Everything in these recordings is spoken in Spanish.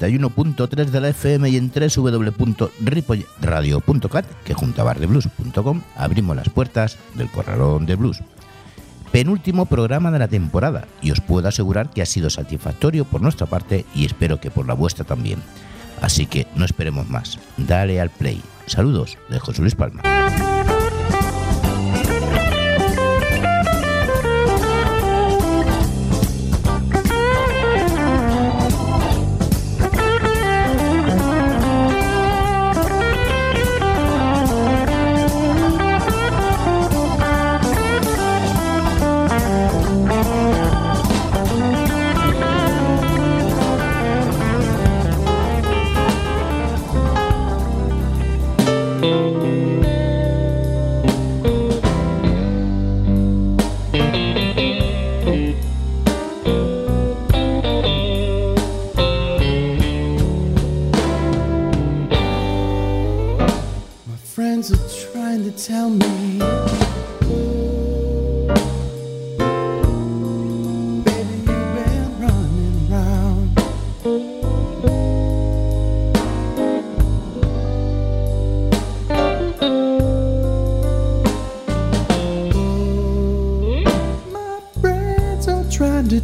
buenas. Desde el 91.3 de la FM y en www.ripoyradio.cat, que junto a bardeblues.com abrimos las puertas del Corralón de Blues. Penúltimo programa de la temporada y os puedo asegurar que ha sido satisfactorio por nuestra parte y espero que por la vuestra también. Así que no esperemos más. Dale al play. Saludos de José Luis Palma.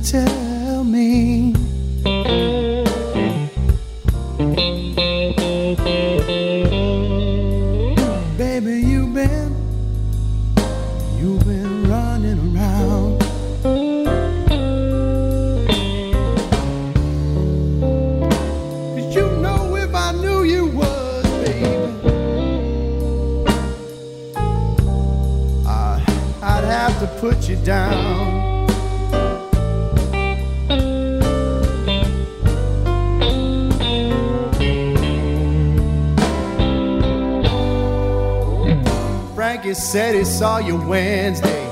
tell saw you Wednesday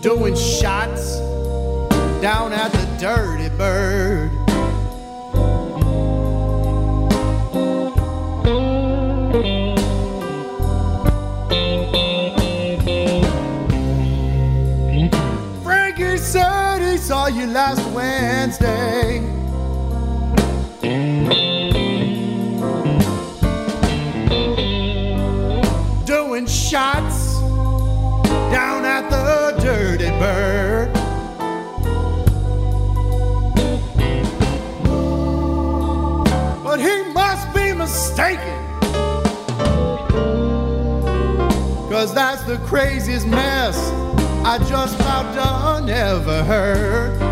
doing shots down at the Dirty Bird. The craziest mess I just about done ever heard.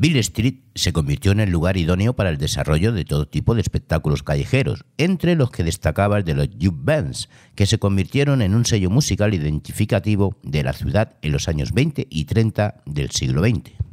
Bill Street se convirtió en el lugar idóneo para el desarrollo de todo tipo de espectáculos callejeros, entre los que destacaba el de los Juke Bands, que se convirtieron en un sello musical identificativo de la ciudad en los años 20 y 30 del siglo XX.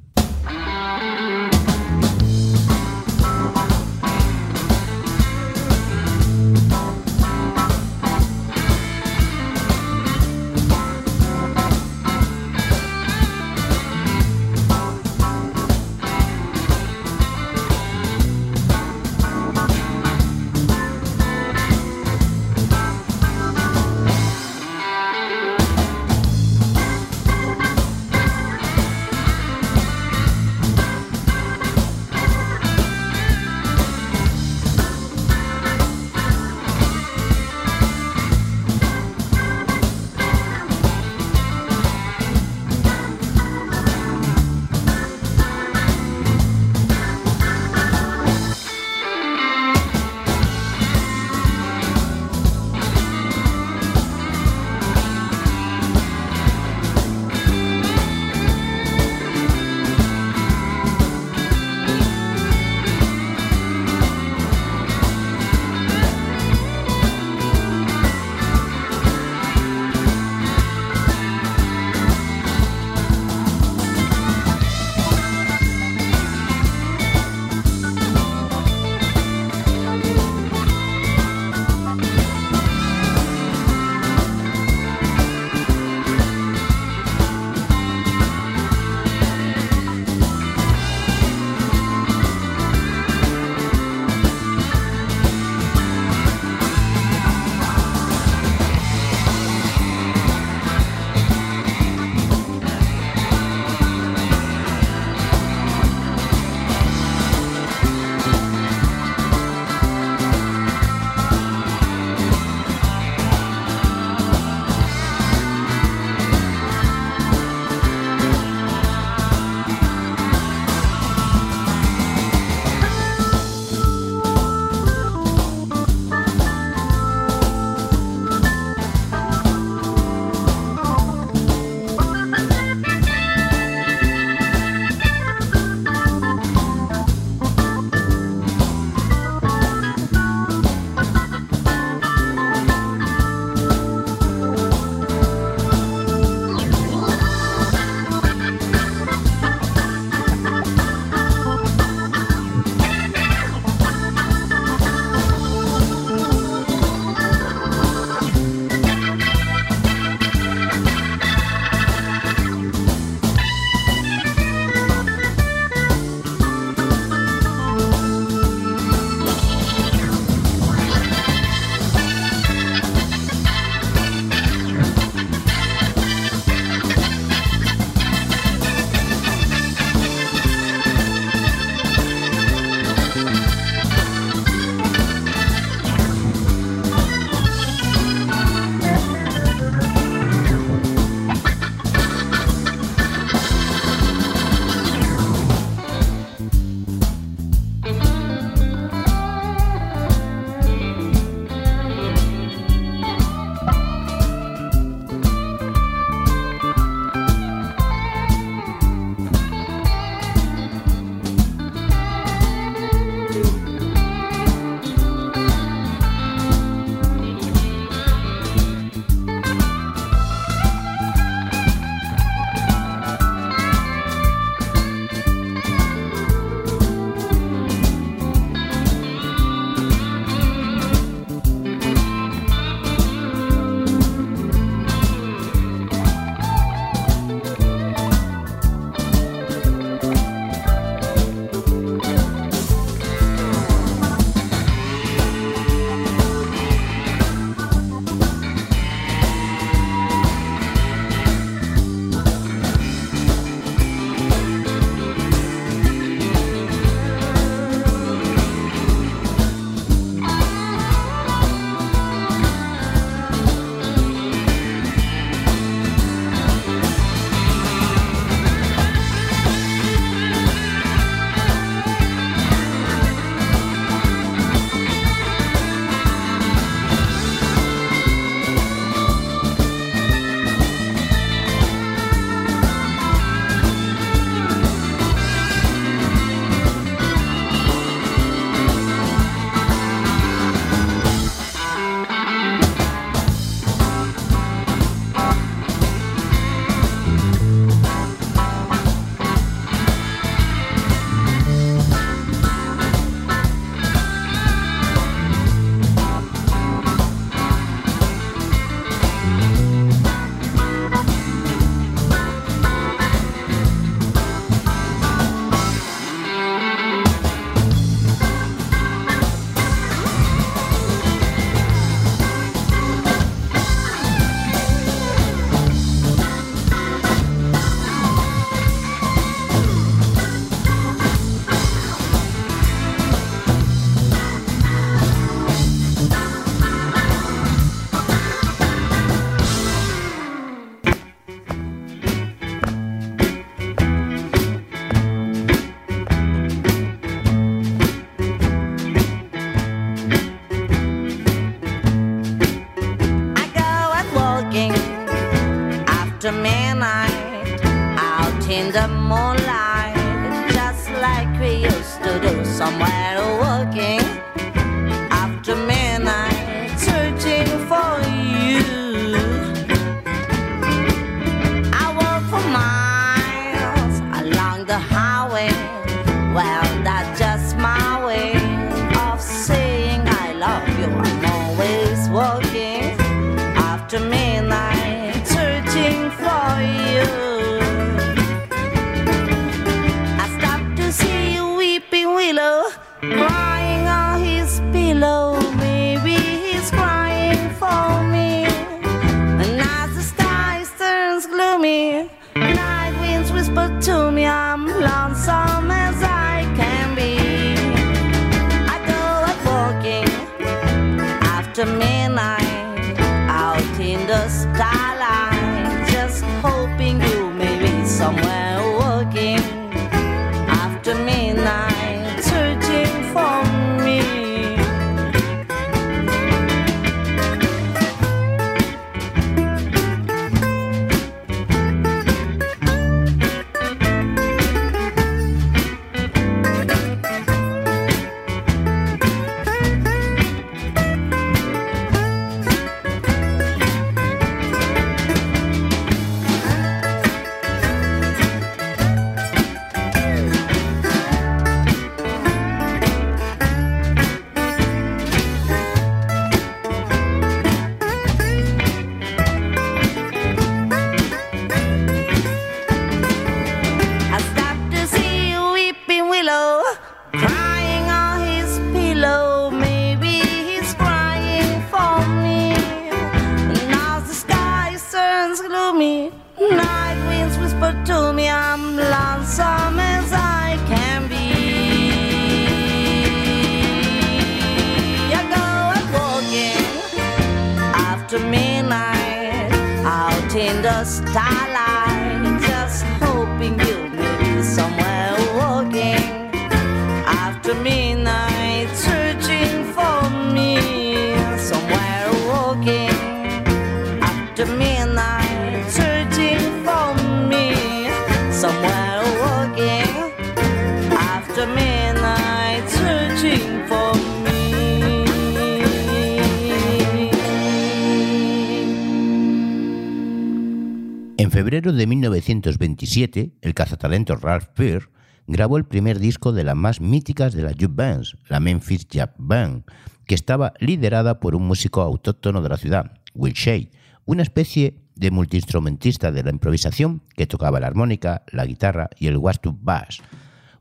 el cazatalentos Ralph Peer grabó el primer disco de las más míticas de las youth bands, la Memphis Jazz Band, que estaba liderada por un músico autóctono de la ciudad, Will Shade, una especie de multiinstrumentista de la improvisación que tocaba la armónica, la guitarra y el wastub bass,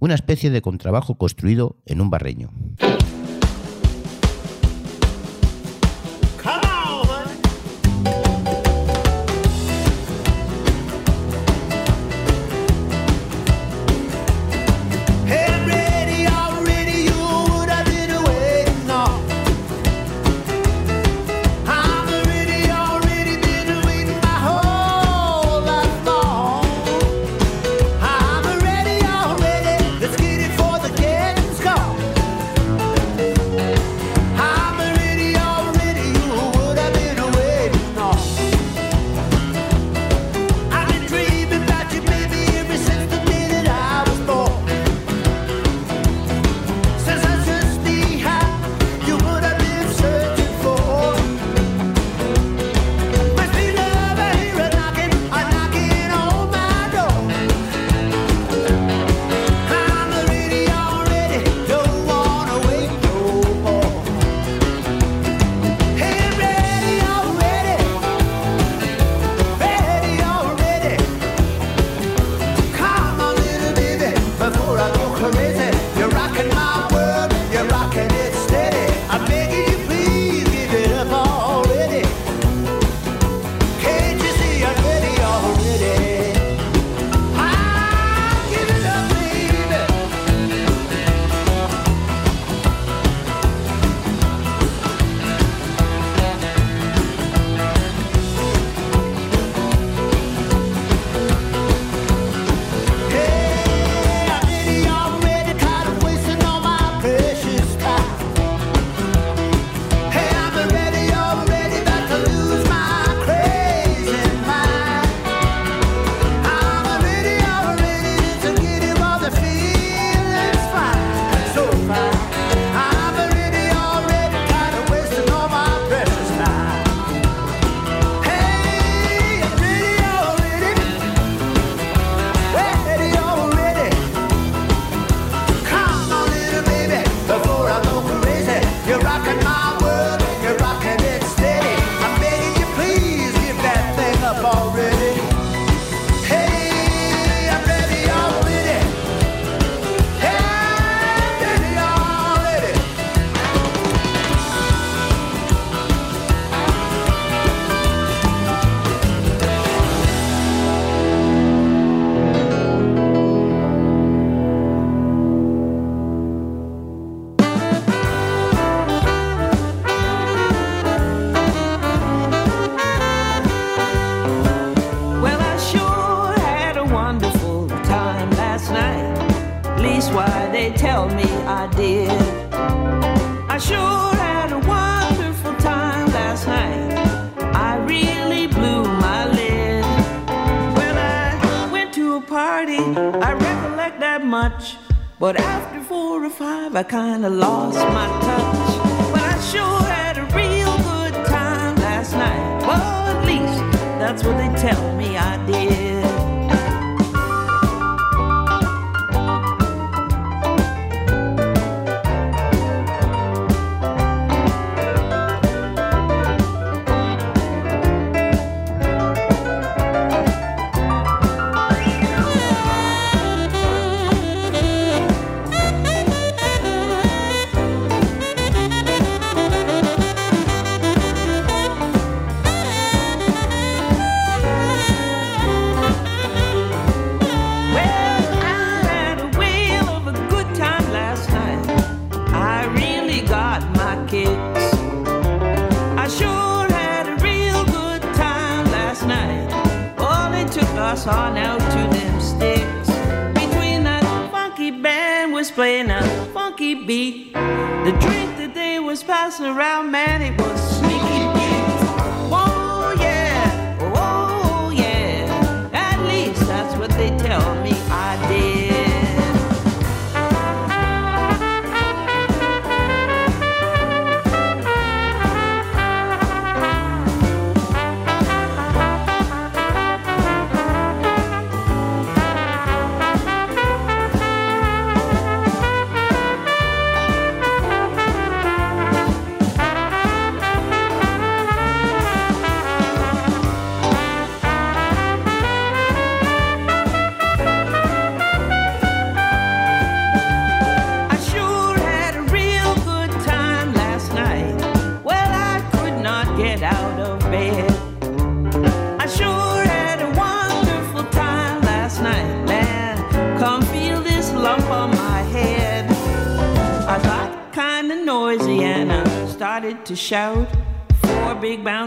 una especie de contrabajo construido en un barreño.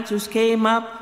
Pilatus came up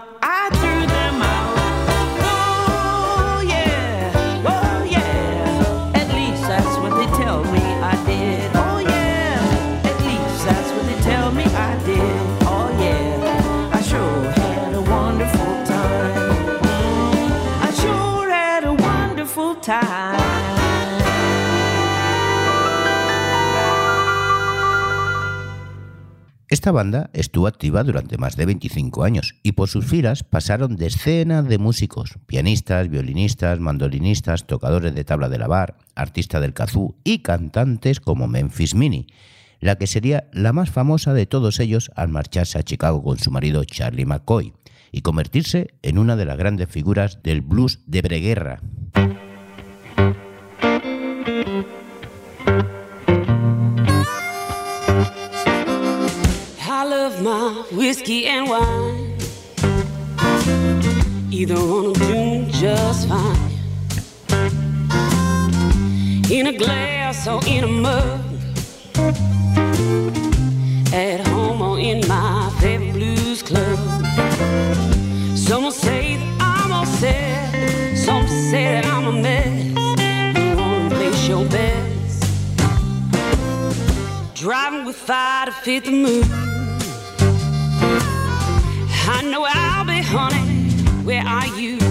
Esta banda estuvo activa durante más de 25 años y por sus filas pasaron decenas de músicos, pianistas, violinistas, mandolinistas, tocadores de tabla de lavar, artistas del kazoo y cantantes como Memphis Mini, la que sería la más famosa de todos ellos al marcharse a Chicago con su marido Charlie McCoy y convertirse en una de las grandes figuras del blues de breguerra. My whiskey and wine. Either one will do just fine. In a glass or in a mug. At home or in my favorite blues club. Some say that I'm all set. Some say that I'm a mess. You wanna place your bets. Driving with fire to fit the mood. I know I'll be, honey. Where are you?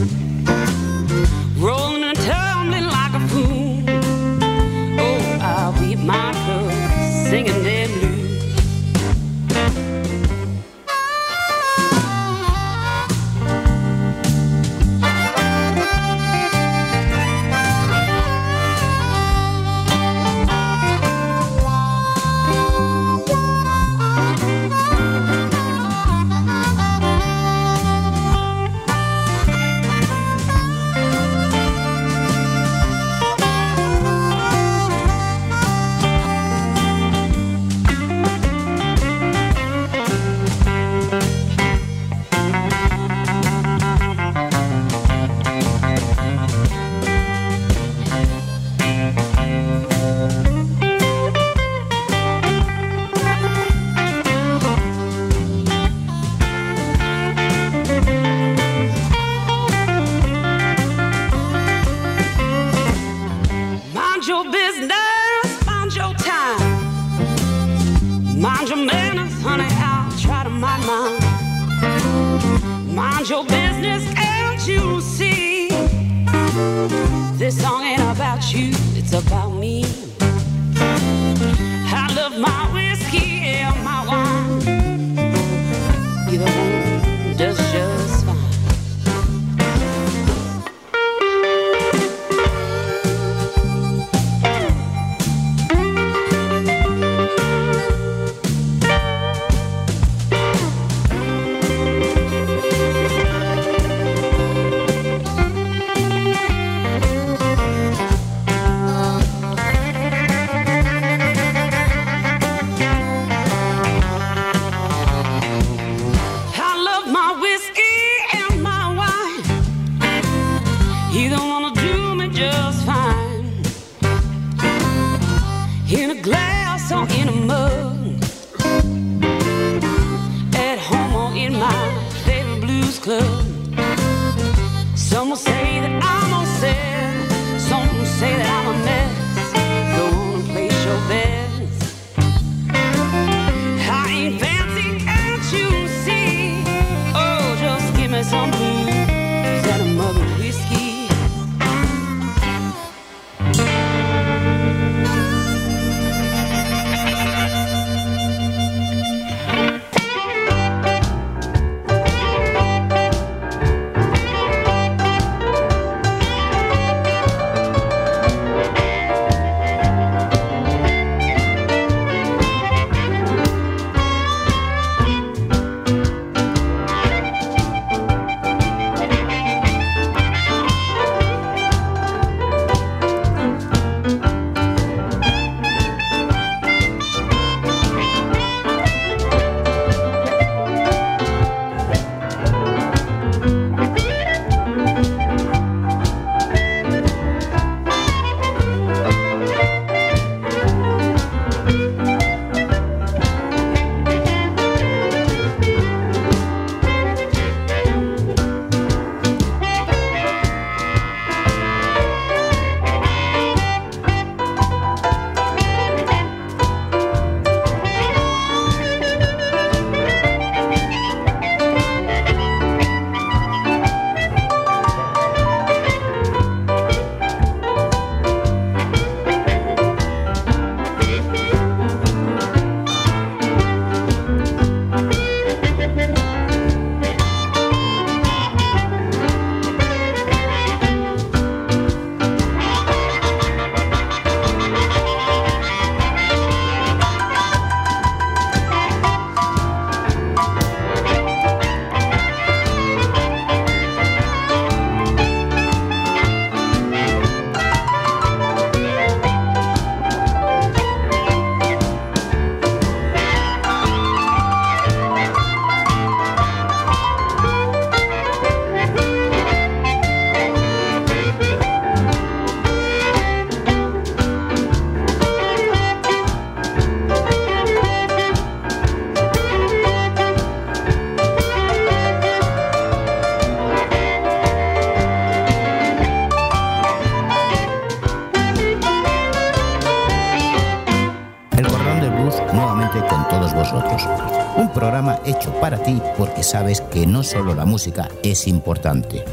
Sabes que no solo la música es importante.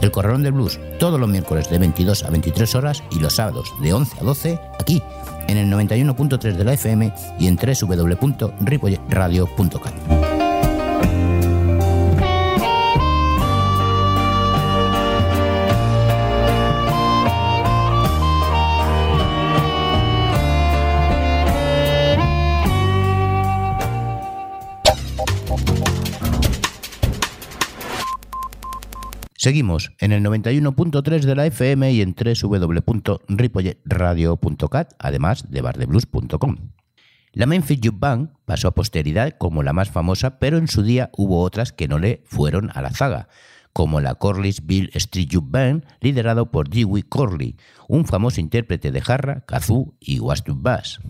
El Corralón del Blues todos los miércoles de 22 a 23 horas y los sábados de 11 a 12 aquí en el 91.3 de la FM y en www.ripoyradio.cat. Seguimos en el 91.3 de la FM y en www.ripolletradio.cat, además de bardeblues.com. La Memphis Youth Band pasó a posteridad como la más famosa, pero en su día hubo otras que no le fueron a la zaga, como la Corley's-Bill Street Youth Band, liderado por Dewey Corley, un famoso intérprete de jarra, kazoo y wastub bass.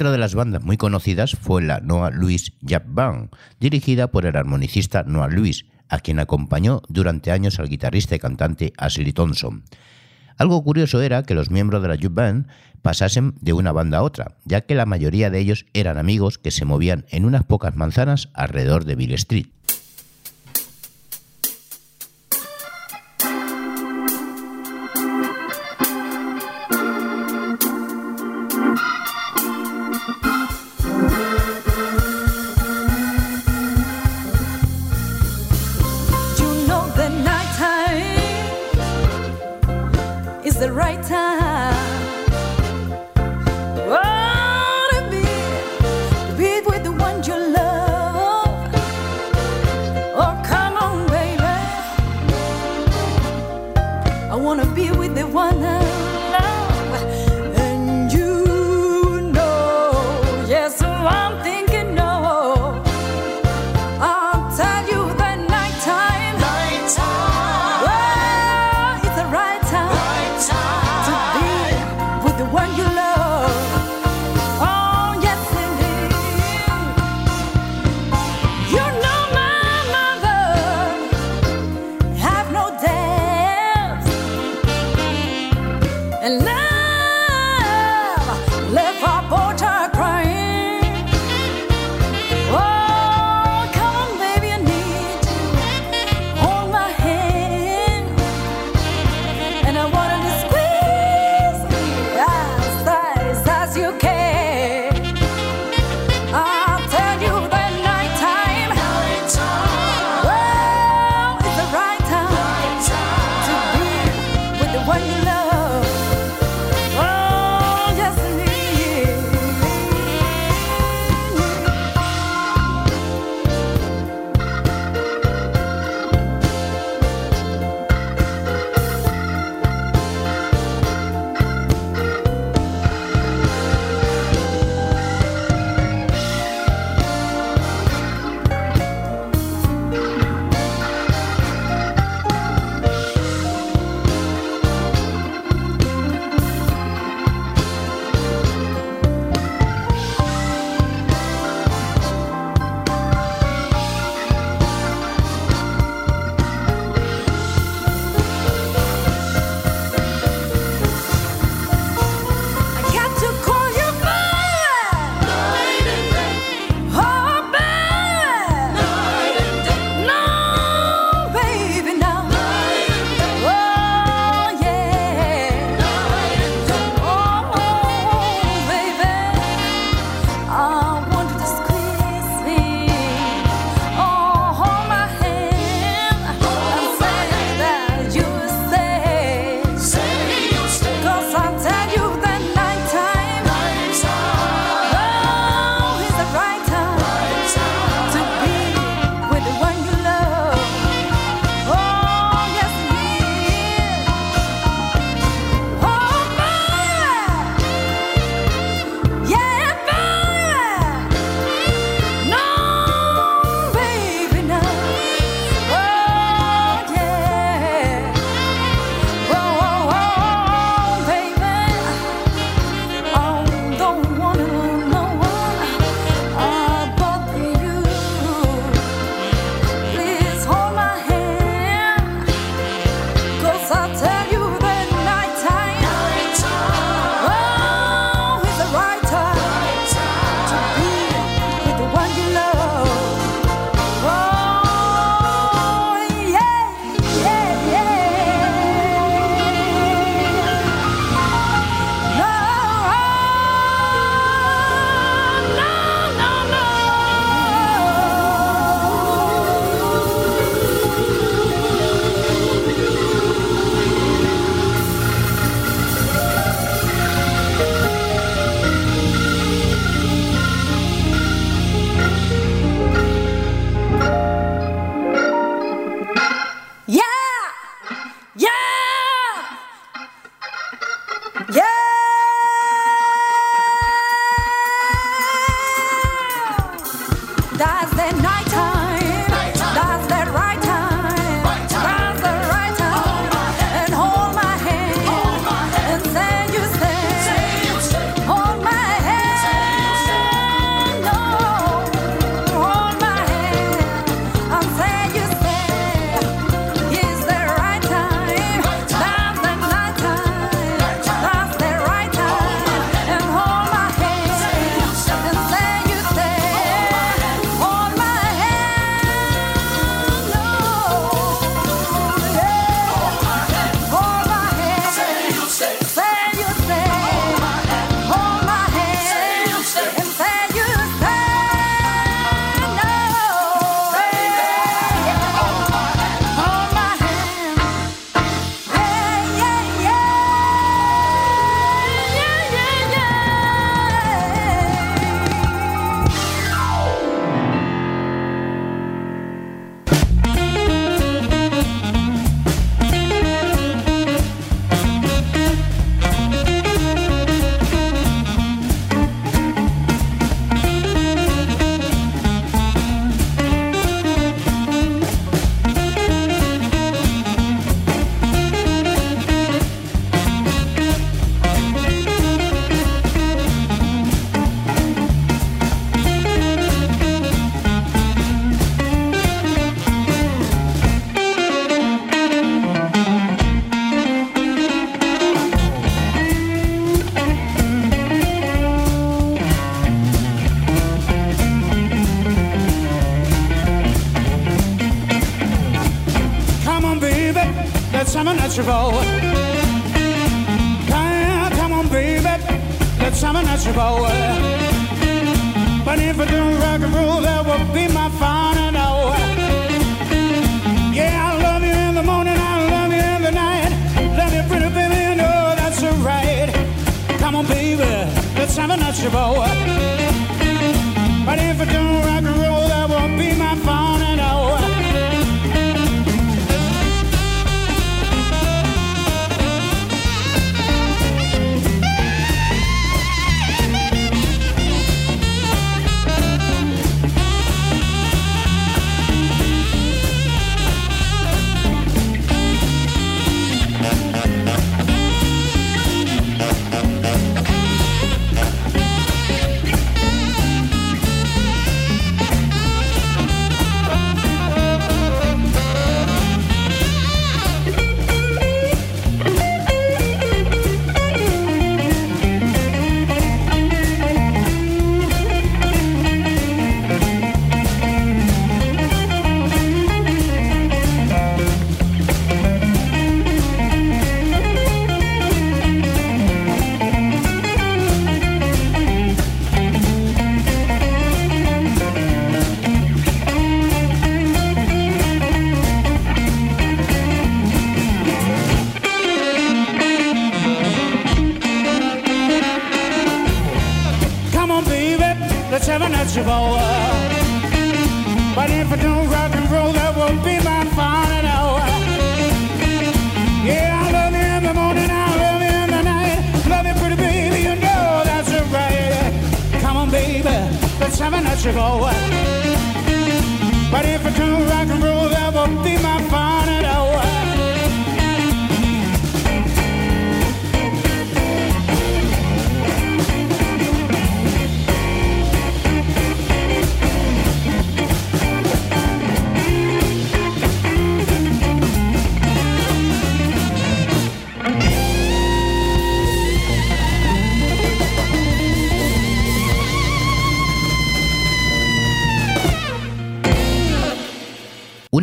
Otra de las bandas muy conocidas fue la Noah Louis Jazz Band, dirigida por el armonicista Noah Louis, a quien acompañó durante años al guitarrista y cantante Ashley Thompson. Algo curioso era que los miembros de la Jazz Band pasasen de una banda a otra, ya que la mayoría de ellos eran amigos que se movían en unas pocas manzanas alrededor de Bill Street.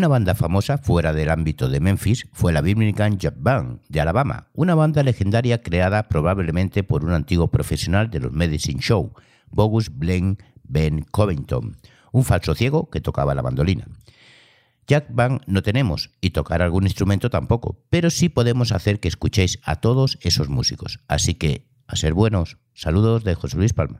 Una banda famosa fuera del ámbito de Memphis fue la Birmingham Jazz Band de Alabama, una banda legendaria creada probablemente por un antiguo profesional de los Medicine Show, Bogus Blaine Ben Covington, un falso ciego que tocaba la bandolina. Jack Band no tenemos y tocar algún instrumento tampoco, pero sí podemos hacer que escuchéis a todos esos músicos. Así que, a ser buenos, saludos de José Luis Palma.